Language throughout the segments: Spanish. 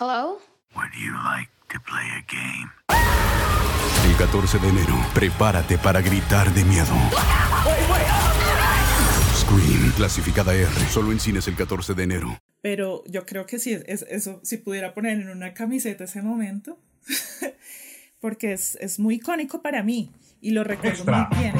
Hello? Would you like to play a game? El 14 de enero, prepárate para gritar de miedo. Scream, clasificada R, solo en cines el 14 de enero. Pero yo creo que sí, es, eso, si pudiera poner en una camiseta ese momento, porque es, es muy icónico para mí y lo recuerdo Extra. muy bien.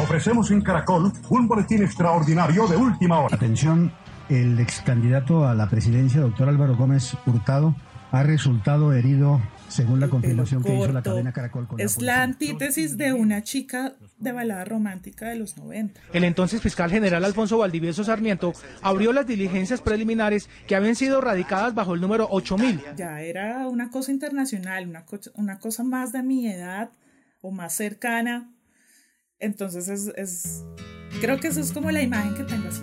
Ofrecemos en Caracol un boletín extraordinario de última hora. Atención, el ex candidato a la presidencia, doctor Álvaro Gómez Hurtado, ha resultado herido según la confirmación que hizo la cadena Caracol con Es policía. la antítesis de una chica de balada romántica de los 90. El entonces fiscal general Alfonso Valdivieso Sarmiento abrió las diligencias preliminares que habían sido radicadas bajo el número 8000. Ya era una cosa internacional, una, co- una cosa más de mi edad o más cercana. Entonces es, es- creo que eso es como la imagen que tengo así.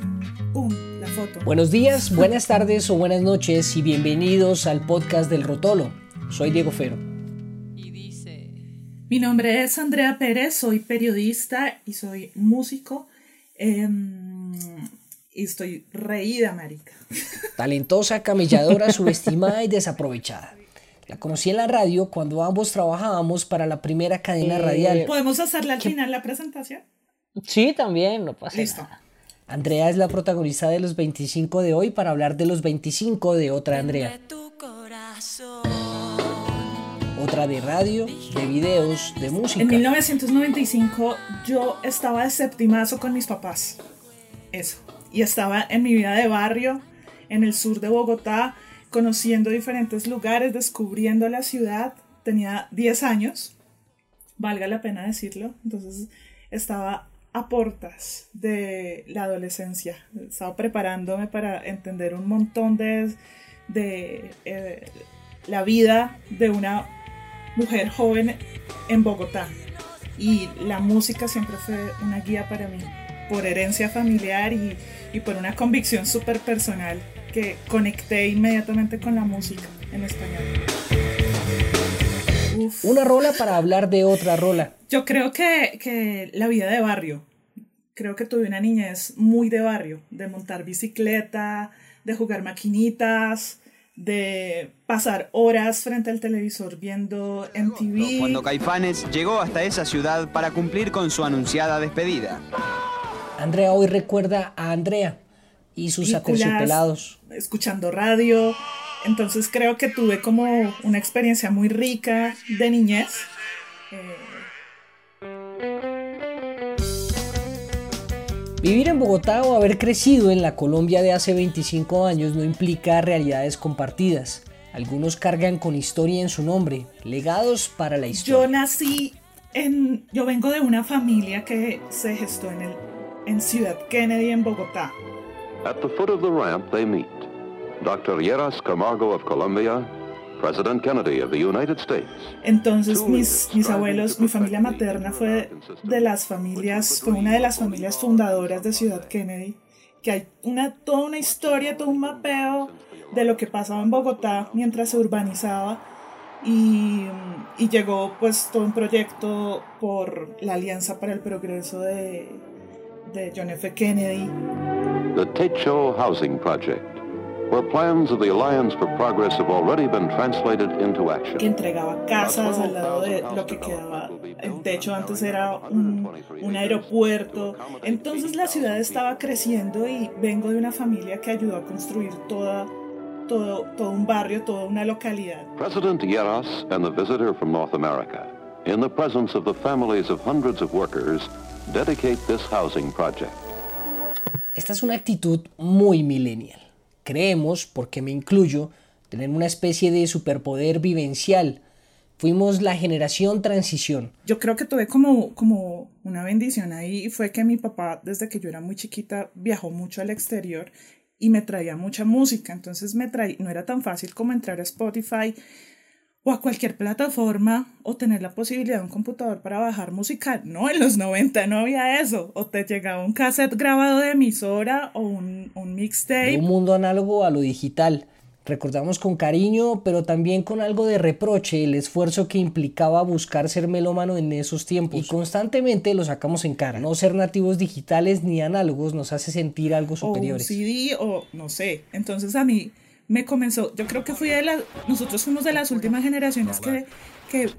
¡Pum! Foto. Buenos días, buenas tardes o buenas noches y bienvenidos al podcast del Rotolo. Soy Diego Fero. Mi nombre es Andrea Pérez, soy periodista y soy músico. em, y estoy reída, marica. Talentosa, camelladora, subestimada y desaprovechada. La conocí en la radio cuando ambos trabajábamos para la primera cadena radial. ¿Podemos hacerle al final la presentación? Sí, también, no pasa Listo. nada. Andrea es la protagonista de los 25 de hoy para hablar de los 25 de otra Andrea. Otra de radio, de videos, de música. En 1995 yo estaba de septimazo con mis papás. Eso. Y estaba en mi vida de barrio, en el sur de Bogotá, conociendo diferentes lugares, descubriendo la ciudad. Tenía 10 años, valga la pena decirlo. Entonces estaba a portas de la adolescencia. Estaba preparándome para entender un montón de, de eh, la vida de una mujer joven en Bogotá. Y la música siempre fue una guía para mí, por herencia familiar y, y por una convicción súper personal que conecté inmediatamente con la música en español. Una rola para hablar de otra rola. Yo creo que, que la vida de barrio, creo que tuve una niñez muy de barrio, de montar bicicleta, de jugar maquinitas, de pasar horas frente al televisor viendo MTV. Cuando Caifanes llegó hasta esa ciudad para cumplir con su anunciada despedida. Andrea hoy recuerda a Andrea y sus aterciopelados. escuchando radio. Entonces creo que tuve como una experiencia muy rica de niñez. Eh, Vivir en Bogotá o haber crecido en la Colombia de hace 25 años no implica realidades compartidas. Algunos cargan con historia en su nombre, legados para la yo historia. nací en. Yo vengo de una familia que se gestó en, el, en Ciudad Kennedy, en Bogotá. At the foot of the ramp, they meet Dr. Yeras Camargo of Colombia, President Kennedy of the United States. Entonces mis, mis abuelos, mi familia materna fue de las familias, fue una de las familias fundadoras de Ciudad Kennedy, que hay una, toda una historia, todo un mapeo de lo que pasaba en Bogotá mientras se urbanizaba y, y llegó pues todo un proyecto por la Alianza para el Progreso de, de John F. Kennedy. The Techo Housing Project, where plans of the Alliance for Progress have already been translated into que action. entregaba casas al lado de lo que quedaba. El techo antes era un, un aeropuerto. Entonces la ciudad estaba creciendo y vengo de una familia que ayudó a construir toda, todo, todo un barrio, toda una localidad. President Yeras and the visitor from North America, in the presence of the families of hundreds of workers, dedicate this housing project. Esta es una actitud muy millennial. Creemos, porque me incluyo, tener una especie de superpoder vivencial. Fuimos la generación transición. Yo creo que tuve como, como una bendición ahí fue que mi papá, desde que yo era muy chiquita, viajó mucho al exterior y me traía mucha música. Entonces me traía, no era tan fácil como entrar a Spotify o a cualquier plataforma o tener la posibilidad de un computador para bajar música. No, en los 90 no había eso. O te llegaba un cassette grabado de emisora o un, un De mixtape. un mundo análogo a lo digital. Recordamos con cariño, pero también con algo de reproche, el esfuerzo que implicaba buscar ser melómano en esos tiempos. Y constantemente lo sacamos en cara. No ser nativos digitales ni análogos nos hace sentir algo o un superiores. CD o no sé. Entonces a mí me comenzó, yo creo que fui de las, nosotros fuimos de las últimas generaciones que, que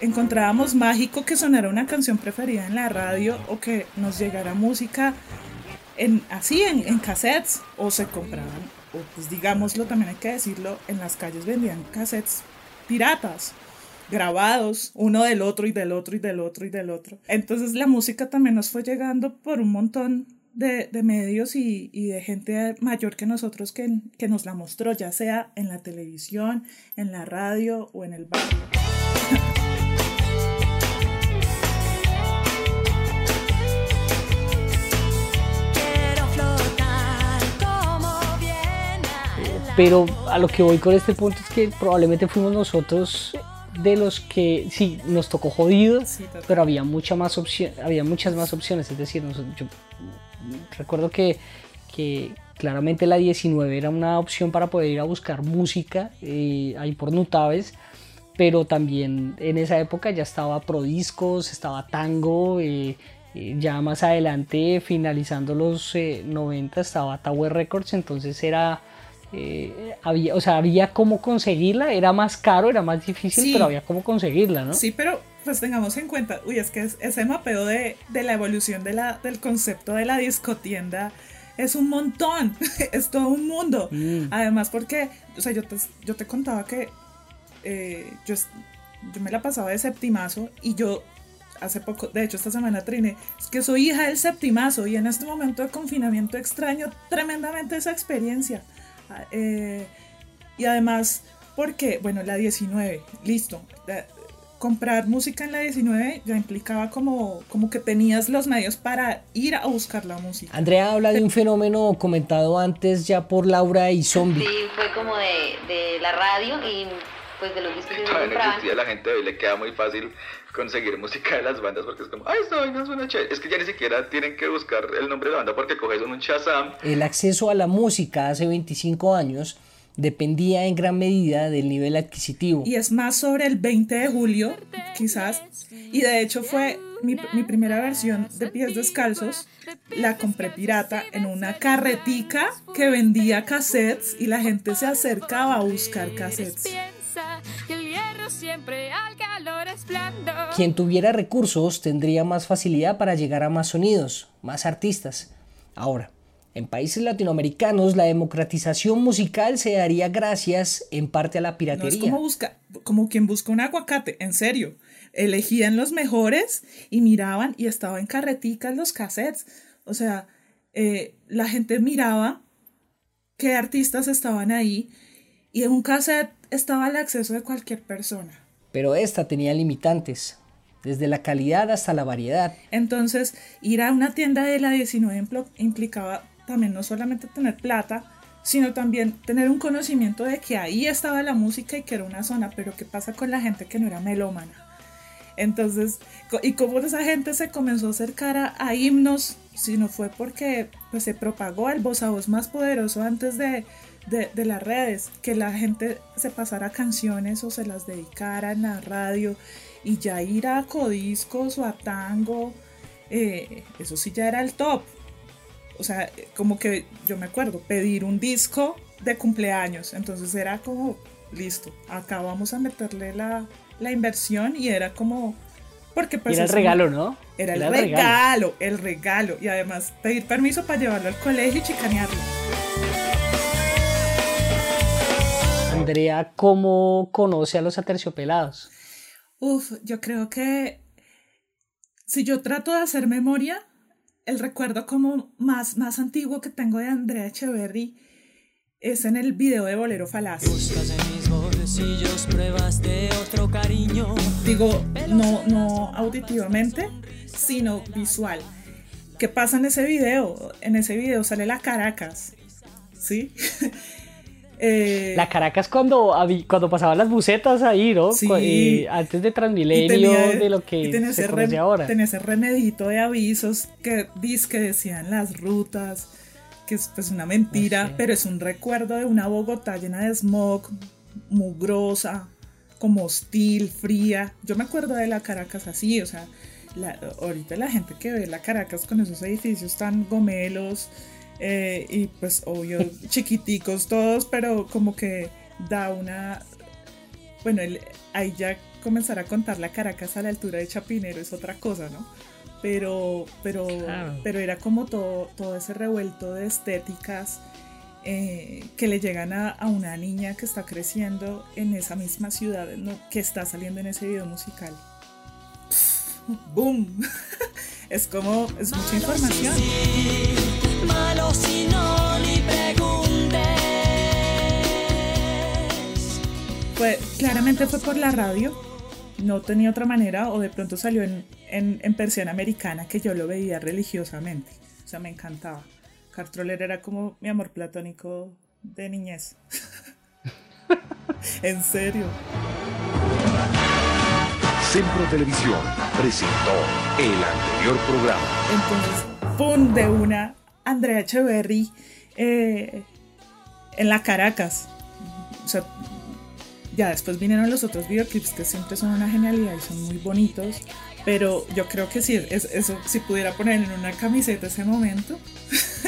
encontrábamos mágico que sonara una canción preferida en la radio o que nos llegara música en, así en, en cassettes o se compraban, o pues digámoslo, también hay que decirlo, en las calles vendían cassettes piratas grabados uno del otro y del otro y del otro y del otro. Entonces la música también nos fue llegando por un montón de, de medios y, y, de gente mayor que nosotros que, que nos la mostró, ya sea en la televisión, en la radio o en el barrio. Pero a lo que voy con este punto es que probablemente fuimos nosotros de los que sí nos tocó jodido, Sí, pero había mucha más opción, había muchas más opciones. Es decir, nos- yo recuerdo que, que claramente la 19 era una opción para poder ir a buscar música eh, ahí por Nutaves, pero también en esa época ya estaba Prodiscos, estaba Tango. eh, eh, ya más adelante, finalizando los eh, 90, estaba Tower Records, entonces era, eh, había, o sea, había cómo conseguirla, era más caro, era más difícil, Sí. pero había cómo conseguirla, ¿no? Sí, pero pues tengamos en cuenta, uy, es que es- ese mapeo de, de la evolución de la, del concepto de la discotienda es un montón, es todo un mundo. Mm. Además, porque, o sea, yo te, yo te contaba que eh, yo, yo me la pasaba de septimazo y yo hace poco, de hecho esta semana triné, es que soy hija del septimazo y en este momento de confinamiento extraño tremendamente esa experiencia. Ah, eh, y además, porque, bueno, la 19, listo. Comprar música en la 19 ya implicaba como, como que tenías los medios para ir a buscar la música. Andrea habla de un fenómeno comentado antes ya por Laura y Zombie. Sí, fue como de, de la radio y pues de los discos que compraban. existía la gente de hoy le queda muy fácil conseguir música de las bandas porque es como, ay, esta vaina suena chévere. Es que ya ni siquiera tienen que buscar el nombre de la banda porque coges un Shazam. El acceso a la música hace 25 años dependía en gran medida del nivel adquisitivo. Y es más sobre el 20 de julio, quizás. Y de hecho fue mi, mi primera versión de pies descalzos. La compré pirata en una carretica que vendía cassettes y la gente se acercaba a buscar cassettes. Quien tuviera recursos tendría más facilidad para llegar a más sonidos, más artistas. Ahora, en países latinoamericanos la democratización musical se daría gracias en parte a la No es piratería. como, busca, como quien busca un aguacate, en serio. Elegían los mejores y miraban y estaba en carreticas los cassettes. O sea, eh, la gente miraba qué artistas estaban ahí y en un cassette estaba al acceso de cualquier persona. Pero esta tenía limitantes, desde la calidad hasta la variedad. Entonces, ir a una tienda de la 19 implo- implicaba también no solamente tener plata, sino también tener un conocimiento de que ahí estaba la música y que era una zona, pero ¿qué pasa con la gente que no era melómana? Entonces, y cómo esa gente se comenzó a acercar a, a himnos, si no fue porque pues, se propagó el voz a voz más poderoso antes de, de, de las redes, que la gente se pasara canciones o se las dedicara en la radio y ya ir a codiscos o a tango, eh, eso sí ya era el top. O sea, como que yo me acuerdo, pedir un disco de cumpleaños, entonces era como, listo, acá vamos a meterle la, la inversión y era como... Porque pues era el regalo, ¿no? Era el regalo, el regalo. el regalo. Y además pedir permiso para llevarlo al colegio y chicanearlo. Andrea, ¿cómo conoce a los aterciopelados? Uf, yo creo que si yo trato de hacer memoria, el recuerdo como más, más antiguo que tengo de Andrea Echeverry es en el video de Bolero Falaz. pruebas de otro cariño. Digo, no, no auditivamente, sino visual. ¿Qué pasa en ese video? En ese video sale la Caracas, ¿sí? Eh, La Caracas cuando, cuando pasaban las bucetas ahí, ¿no? Sí. Antes de Transmilenio, tenía- de lo que tenía se ese conoce rem- ahora. Tenía ese remedito de avisos que que decían las rutas, que es pues una mentira, pero es un recuerdo de una Bogotá llena de smog, mugrosa, como hostil, fría. Yo me acuerdo de la Caracas así, o sea, la- ahorita la gente que ve la Caracas con esos edificios tan gomelos, Eh, y pues obvio, chiquiticos todos, pero como que da una... Bueno, el, ahí ya comenzar a contar la Caracas a la altura de Chapinero es otra cosa, ¿no? Pero, pero, pero era como todo, todo ese revuelto de estéticas eh, que le llegan a, a, una niña que está creciendo en esa misma ciudad, ¿no? que está saliendo en ese video musical. ¡Boom! es como, es mucha información. Malo si no ni preguntes. Fue, claramente fue por la radio, no tenía otra manera, o de pronto salió en, en, en persiana americana que yo lo veía religiosamente. O sea, me encantaba. Cartroller era como mi amor platónico de niñez. en serio. Centro Televisión presentó el anterior programa. Entonces, ¡pum! De una, Andrea Echeverry eh, en la Caracas. O ya después vinieron los otros videoclips que siempre son una genialidad y son muy bonitos. Pero yo creo que sí, es, eso, si pudiera poner en una camiseta ese momento,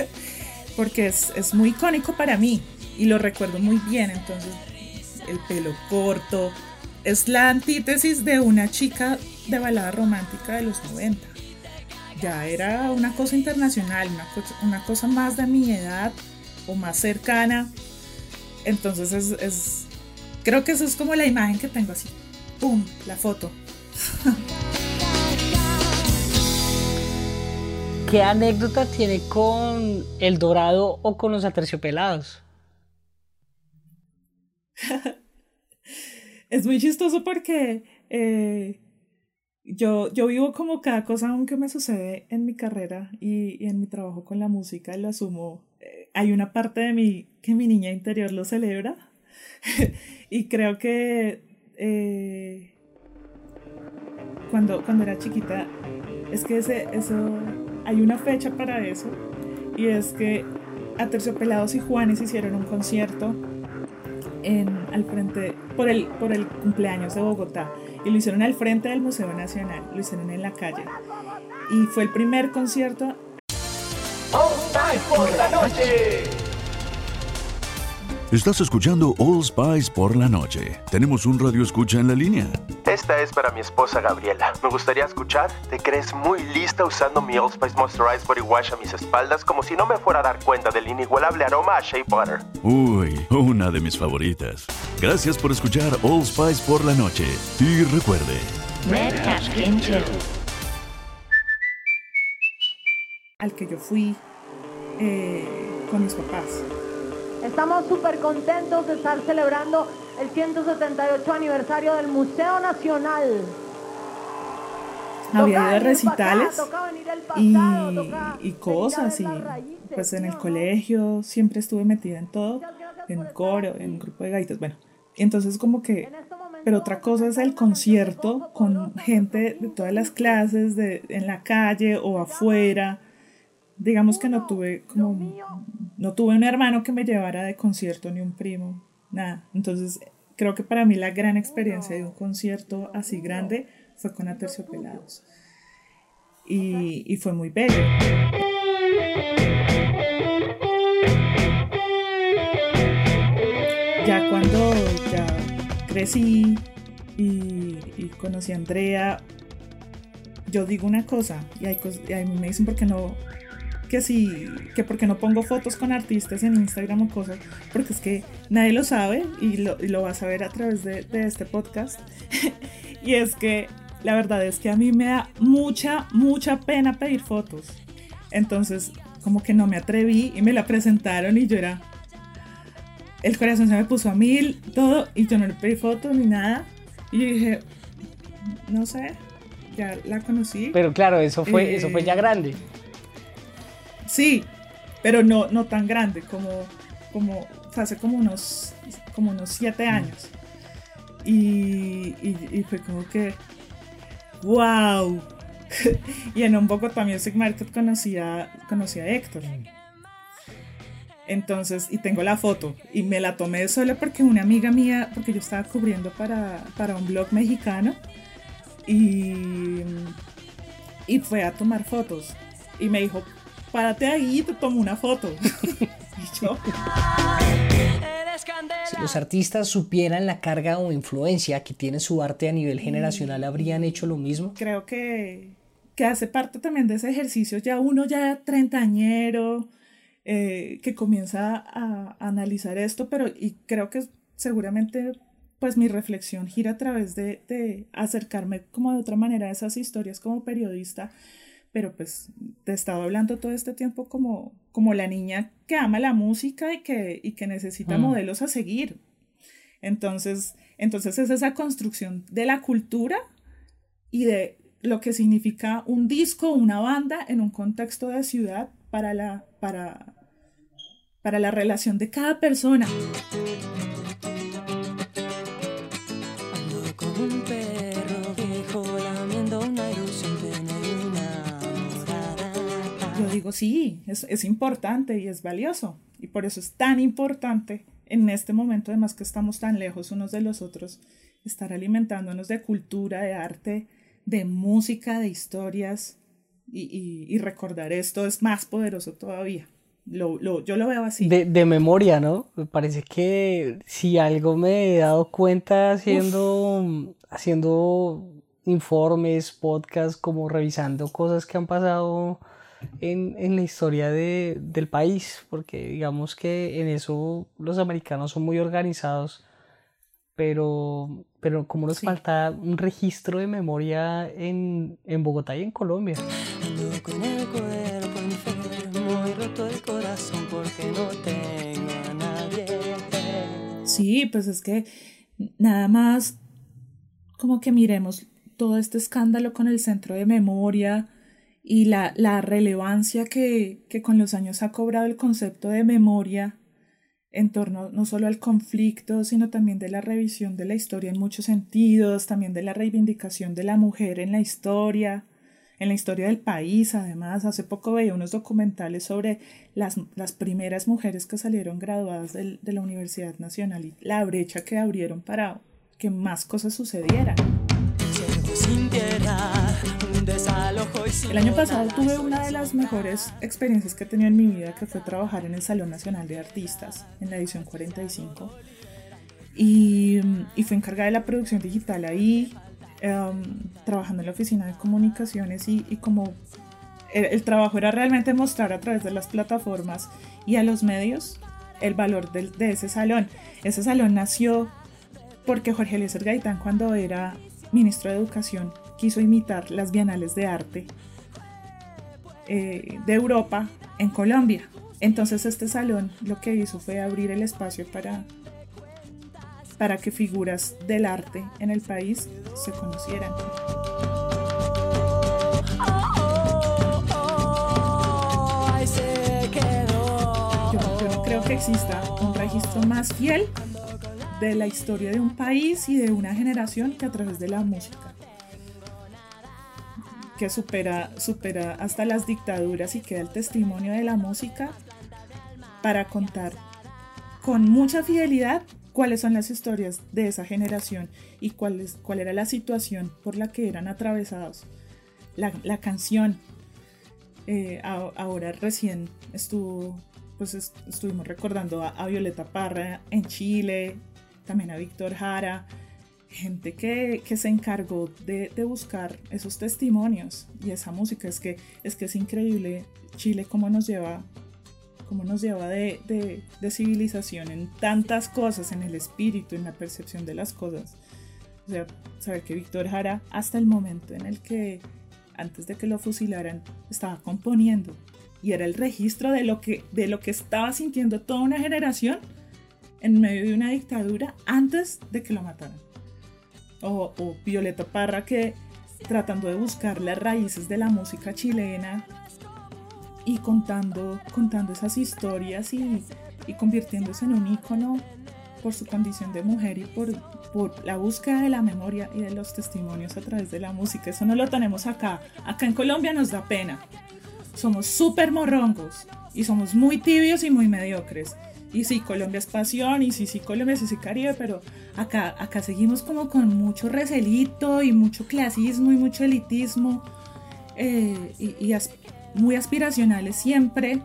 porque es, es muy icónico para mí y lo recuerdo muy bien. Entonces, el pelo corto, es la antítesis de una chica de balada romántica de los 90. Ya era una cosa internacional, una cosa, una cosa más de mi edad o más cercana. Entonces es, es, creo que eso es como la imagen que tengo así. ¡Pum! La foto. ¿Qué anécdota tiene con El Dorado o con los aterciopelados? es muy chistoso porque eh, yo, yo vivo como cada cosa aunque me sucede en mi carrera y, y en mi trabajo con la música, lo asumo. Eh, hay una parte de mí que mi niña interior lo celebra y creo que eh, cuando, cuando era chiquita, es que ese, eso, hay una fecha para eso y es que Aterciopelados y Juanes hicieron un concierto en, al frente, por el, por el cumpleaños de Bogotá. Y lo hicieron al frente del Museo Nacional, lo hicieron en la calle. Y fue el primer concierto. por la noche! Estás escuchando All Spice por la noche. Tenemos un radio escucha en la línea. Esta es para mi esposa Gabriela. Me gustaría escuchar. ¿Te crees muy lista usando mi All Spice Moisturized Body Wash a mis espaldas como si no me fuera a dar cuenta del inigualable aroma a Shea Butter? Uy, una de mis favoritas. Gracias por escuchar All Spice por la noche. Y recuerde. Red Cash Game Show. Al que yo fui eh, con mis papás. Estamos súper contentos de estar celebrando el 178 aniversario del Museo Nacional. Había de recitales y, y cosas y pues en el colegio siempre estuve metida en todo, en coro, en grupo de gaitas, bueno, entonces como que, pero otra cosa es el concierto con gente de todas las clases, de, en la calle o afuera, digamos que no tuve como no tuve un hermano que me llevara de concierto ni un primo nada. Entonces creo que para mí la gran experiencia de un concierto así grande fue con Aterciopelados. y, y fue muy bello crecí y, conocí a Andrea yo digo una cosa y, hay a mí me dicen por qué no que sí, que porque no pongo fotos con artistas en Instagram o cosas, porque es que nadie lo sabe y lo, y lo vas a ver a través de este podcast. y es que la verdad es que a mí me da mucha, mucha pena pedir fotos. Entonces, como que no me atreví y me la presentaron y yo era... El corazón se me puso a mil, todo, y yo no le pedí fotos ni nada. Y yo dije, no sé, ya la conocí. Pero claro, eso fue, eso fue ya Eh, grande. Sí, pero no, no tan grande, como, como hace como unos, como unos siete años. Y, y, y fue como que, wow. y en un Bogotá Music Market conocí a, conocí a Héctor. Entonces, y tengo la foto, y me la tomé solo porque una amiga mía, porque yo estaba cubriendo para, para un blog mexicano, y, y fue a tomar fotos. Y me dijo, párate ahí y te tomo una foto. y yo... Si los artistas supieran la carga o influencia que tiene su arte a nivel generacional, ¿habrían hecho lo mismo? Creo que, que hace parte también de ese ejercicio, ya uno ya treintañero, eh, que comienza a, a, analizar esto, pero y creo que seguramente pues mi reflexión gira a través de, de acercarme como de otra manera a esas historias como periodista, pero pues te he estado hablando todo este tiempo como, como la niña que ama la música y que, y que necesita Mm. modelos a seguir. Entonces, entonces es esa construcción de la cultura y de lo que significa un disco, una banda en un contexto de ciudad para la, para, para la relación de cada persona. Yo digo, sí, es, es importante y es valioso. Y por eso es tan importante en este momento, además que estamos tan lejos unos de los otros, estar alimentándonos de cultura, de arte, de música, de historias. Y, y, y recordar esto es más poderoso todavía. Lo, lo, yo lo veo así. De, de, memoria, ¿no? Me parece que si algo me he dado cuenta haciendo, haciendo informes, podcasts, como revisando cosas que han pasado en, en la historia de, del país, porque digamos que en eso los americanos son muy organizados, pero, pero como nos sí. falta un registro de memoria en, en Bogotá y en Colombia. Porque no tengo nadie. Sí, pues es que nada más como que miremos todo este escándalo con el centro de memoria y la, la relevancia que, que con los años ha cobrado el concepto de memoria en torno no solo al conflicto, sino también de la revisión de la historia en muchos sentidos, también de la reivindicación de la mujer en la historia, en la historia del país. Además, hace poco veía unos documentales sobre las, las primeras mujeres que salieron graduadas de, de la Universidad Nacional y la brecha que abrieron para que más cosas sucedieran. El año pasado tuve una de las mejores experiencias que he tenido en mi vida, que fue trabajar en el Salón Nacional de Artistas, en la edición 45. Y, y fui encargada de la producción digital ahí, um, trabajando en la oficina de comunicaciones y, y como el, el, trabajo era realmente mostrar a través de las plataformas y a los medios el valor de, de ese salón. Ese salón nació porque Jorge Eliezer Gaitán cuando era ministro de Educación quiso imitar las bienales de arte eh, de Europa en Colombia. Entonces este salón lo que hizo fue abrir el espacio para, para que figuras del arte en el país se conocieran. Yo, no creo que exista un registro más fiel de la historia de un país y de una generación que a través de la música que supera, supera hasta las dictaduras y queda el testimonio de la música para contar con mucha fidelidad cuáles son las historias de esa generación y cuál, es, cuál era la situación por la que eran atravesados. La, la canción, eh, a, ahora recién estuvo, pues est estuvimos recordando a, a Violeta Parra en Chile, también a Víctor Jara, gente que, que se encargó de, de, buscar esos testimonios y esa música. Es que es, que es increíble Chile cómo nos lleva, cómo nos lleva de, de, civilización en tantas cosas, en el espíritu, en la percepción de las cosas. O sea, saber que Víctor Jara, hasta el momento en el que, antes de que lo fusilaran, estaba componiendo y era el registro de lo que, de lo que estaba sintiendo toda una generación en medio de una dictadura antes de que lo mataran. O, o, Violeta Parra que tratando de buscar las raíces de la música chilena y contando, contando esas historias y, y convirtiéndose en un ícono por su condición de mujer y por, por la búsqueda de la memoria y de los testimonios a través de la música. Eso no lo tenemos acá. Acá en Colombia nos da pena. Somos súper morrongos y somos muy tibios y muy mediocres y sí, Colombia es pasión, y sí, sí, Colombia sí, sí, Caribe, pero acá, acá seguimos como con mucho recelito y mucho clasismo y mucho elitismo eh, y, y, muy aspiracionales siempre,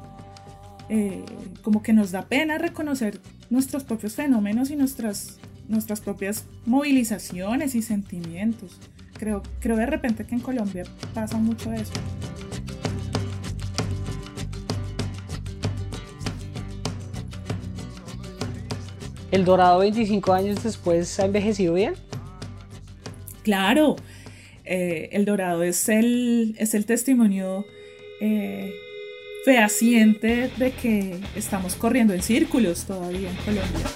eh, como que nos da pena reconocer nuestros propios fenómenos y nuestras, nuestras propias movilizaciones y sentimientos. Creo, creo de repente que en Colombia pasa mucho eso. ¿El Dorado 25 años después ha envejecido bien? Claro, eh, El Dorado es el, es el testimonio eh, fehaciente de que estamos corriendo en círculos todavía en Colombia.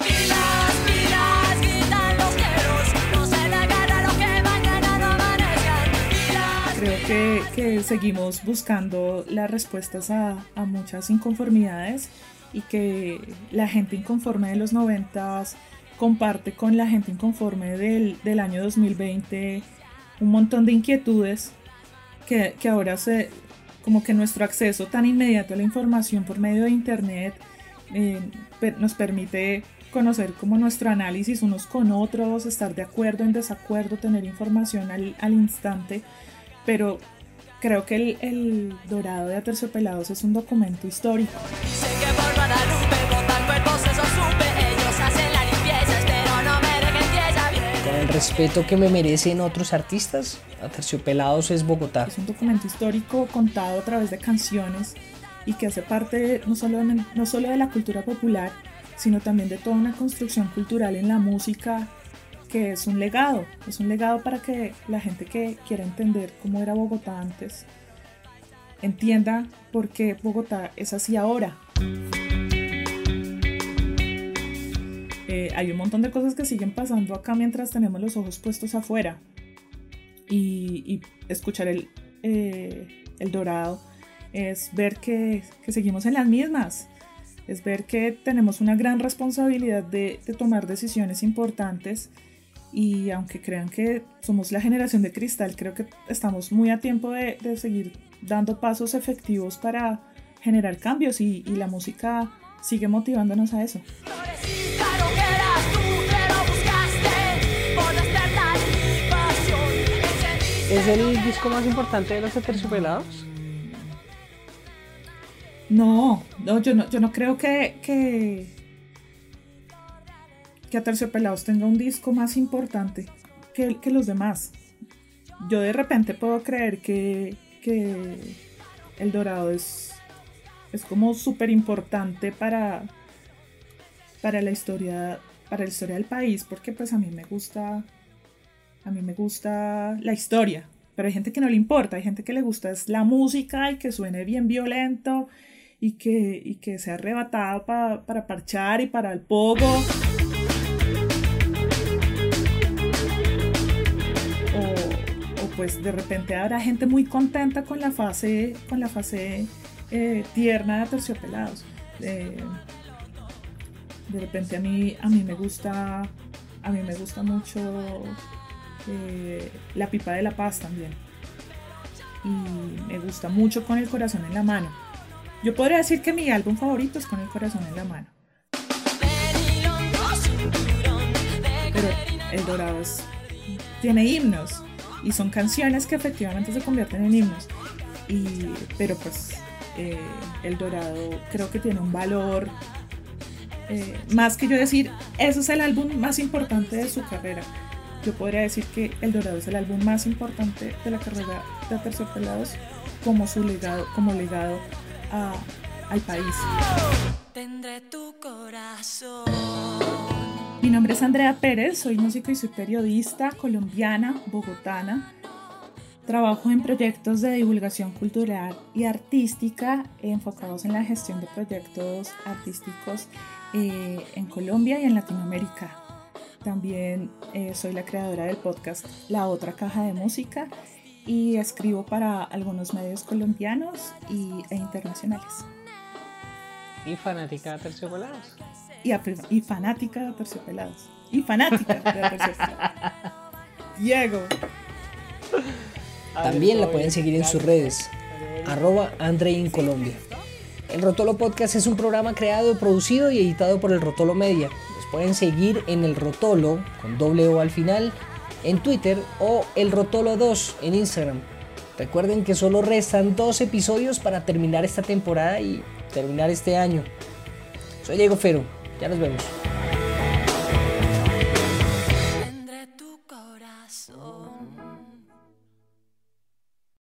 Creo que, que seguimos buscando las respuestas a, a muchas inconformidades y que la gente inconforme de los noventas comparte con la gente inconforme del, del año 2020 un montón de inquietudes que, que, ahora se como que nuestro acceso tan inmediato a la información por medio de internet eh, nos permite conocer como nuestro análisis unos con otros, estar de acuerdo, en desacuerdo, tener información al, al instante, pero creo que el, el Dorado de Aterciopelados es un documento histórico. Con el respeto que me merecen otros artistas, Aterciopelados es Bogotá. Es un documento histórico contado a través de canciones y que hace parte no solo de, no solo de la cultura popular, sino también de toda una construcción cultural en la música que es un legado, es un legado para que la gente que quiera entender cómo era Bogotá antes entienda por qué Bogotá es así ahora. Eh, hay un montón de cosas que siguen pasando acá mientras tenemos los ojos puestos afuera. Y, y escuchar el, eh, el dorado es ver que, que, seguimos en las mismas. Es ver que tenemos una gran responsabilidad de, de tomar decisiones importantes y aunque crean que somos la generación de cristal, creo que estamos muy a tiempo de, de seguir dando pasos efectivos para generar cambios y, y, la música sigue motivándonos a eso. ¿Es el disco más importante de los Aterciopelados? No, no, yo no, yo no creo que, que, que Aterciopelados tenga un disco más importante que, que los demás. Yo de repente puedo creer que, que El Dorado es, es como súper importante para, para la historia para la historia del país porque pues a mí me gusta a mí me gusta la historia pero hay gente que no le importa hay gente que le gusta es la música y que suene bien violento y que, y que sea para parchar y para el pogo pues de repente habrá gente muy contenta con la fase, con la fase eh, tierna de Terciopelados. Eh, de repente a mí, a mí me gusta, a mí me gusta mucho eh, La Pipa de la Paz también. Y me gusta mucho Con el Corazón en la Mano. Yo podría decir que mi álbum favorito es Con el Corazón en la Mano. Pero El Dorado tiene himnos y son canciones que efectivamente se convierten en himnos. Y, pero pues eh, El Dorado creo que tiene un valor eh, más que yo decir, eso es el álbum más importante de su carrera. Yo podría decir que El Dorado es el álbum más importante de la carrera de Aterciopelados como su legado, como legado a, al país. Tendré tu corazón. Mi nombre es Andrea Pérez, soy músico y soy periodista colombiana, bogotana. Trabajo en proyectos de divulgación cultural y artística enfocados en la gestión de proyectos artísticos eh, en Colombia y en Latinoamérica. También eh, soy la creadora del podcast La Otra Caja de Música y escribo para algunos medios colombianos y, e internacionales. ¿Y fanática de Terciopelados? Y, y, fanática de Terciopelados. Y fanática de Terciopelados. Diego. También la pueden seguir en sus redes. Arroba Andre Colombia. El Rotolo Podcast es un programa creado, producido y editado por el Rotolo Media. Pueden seguir en el Rotolo, con doble O al final, en Twitter o el Rotolo 2 en Instagram. Recuerden que solo restan dos episodios para terminar esta temporada y terminar este año. Soy Diego Fero, ya nos vemos.